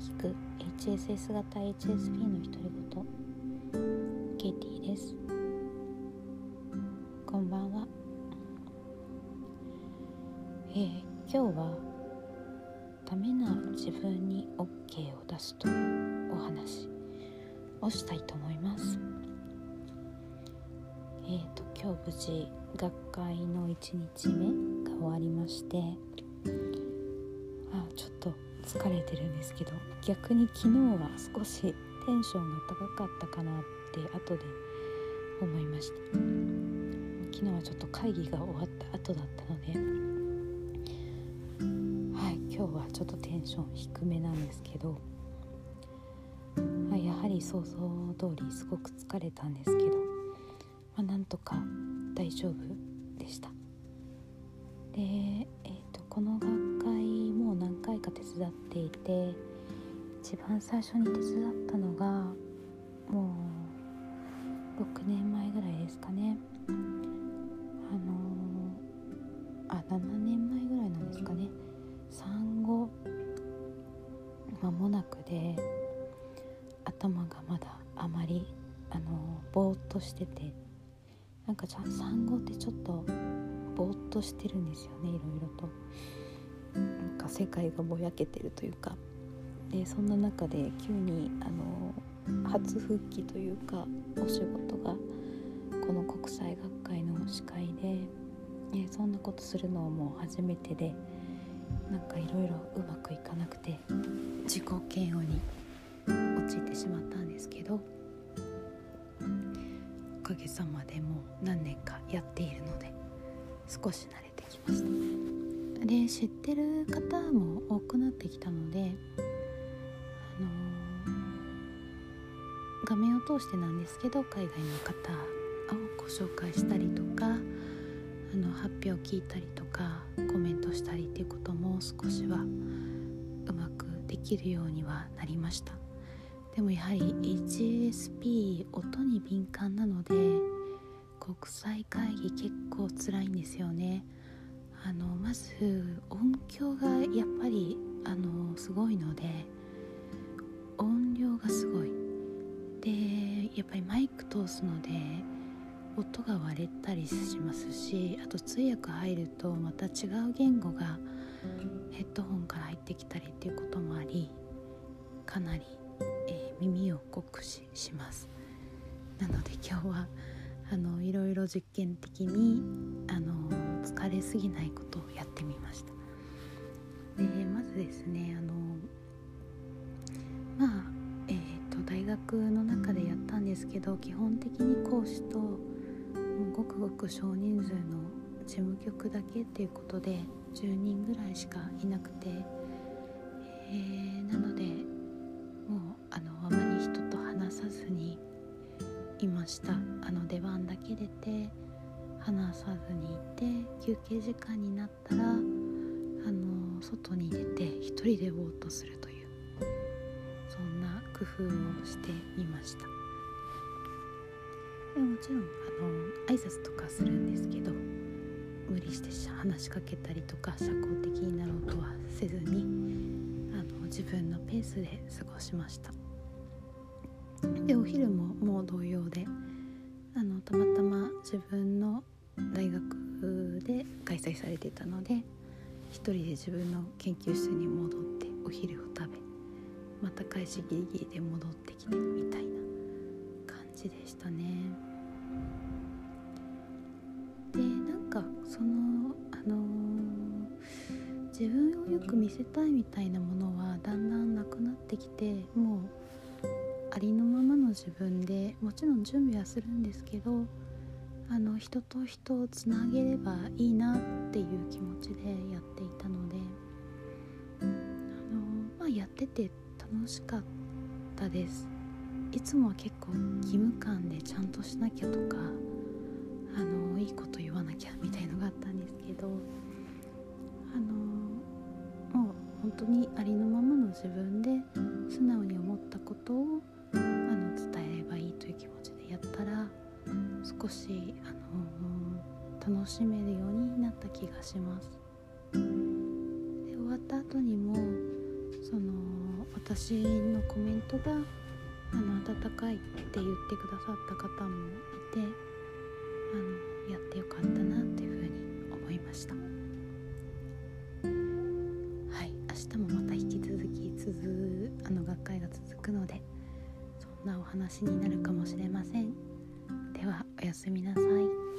聞く HSS 型 HSP の独り言。ケイティです。こんばんは。えー、今日はダメな自分に OK を出すというお話。をしたいと思います。えーと今日無事学会の1日目が終わりまして。あちょっと疲れてるんですけど逆に昨日は少しテンションが高かったかなって後で思いました。昨日はちょっと会議が終わった後だったのではい今日はちょっとテンション低めなんですけど、はい、やはり想像通りすごく疲れたんですけど、まあ、なんとか大丈夫でした。手伝っていて一番最初に手伝ったのがもう6年前ぐらいですかね。あのあ7年前ぐらいなんですかね。産後間もなくで頭がまだあまりあのぼーっとしててなんかじゃ産後ってちょっとぼーっとしてるんですよねいろいろと。世界がぼやけてるというかでそんな中で急にあの初復帰というかお仕事がこの国際学会の司会で、ね、そんなことするのも初めてでなんかいろいろうまくいかなくて自己嫌悪に陥ってしまったんですけどおかげさまでもう何年かやっているので少し慣れてきました。で知ってる方も多くなってきたのであのー、画面を通してなんですけど海外の方をご紹介したりとかあの発表を聞いたりとかコメントしたりっていうことも少しはうまくできるようにはなりました。でもやはり HSP 音に敏感なので国際会議結構辛いんですよね。あのまず音響がやっぱりあのすごいので音量がすごい。でやっぱりマイク通すので音が割れたりしますしあと通訳入るとまた違う言語がヘッドホンから入ってきたりっていうこともありかなりえー、耳を酷使します。なので今日はあのいろいろ実験的にあの疲れすぎないことをやってみました。でまずですねあのまあえっ、ー、と大学の中でやったんですけど基本的に講師とごくごく少人数の事務局だけっていうことで10人ぐらいしかいなくて、えー、なのでもうあのあまり人と話さずにいました。あの出番だけ出て話さずにいて休憩時間になったらあの外に出て一人でぼーっとするというそんな工夫をしてみました。でもちろんあの挨拶とかするんですけど無理して話しかけたりとか社交的になろうとはせずにあの自分のペースで過ごしました。でお昼ももう同様であのたまたま自分の大学で開催されていたので一人で自分の研究室に戻ってお昼を食べまた開始ギリギリで戻ってきてみたいな感じでしたね。でなんかそのあのー、自分をよく見せたいみたいなものはだんだんなくなってきてもうありのままの自分でもちろん準備はするんですけどあの人と人をつなげればいいなっていう気持ちでやっていたのであの、まあ、やってて楽しかったです。いつもは結構義務感でちゃんとしなきゃとかあのいいこと言わなきゃみたいのがあったんですけどあのもう本当にありのままの自分で素直に思ったことをあの伝えればいいという気持ちでやったら少し、楽しめるようになった気がします。で終わった後にもその私のコメントがあの温かいって言ってくださった方もいてあのやってよかったなっていうふうに思いました。はい。明日もまた引き続き続あの学会が続くのでそんなお話になるかもしれません。ではおやすみなさい。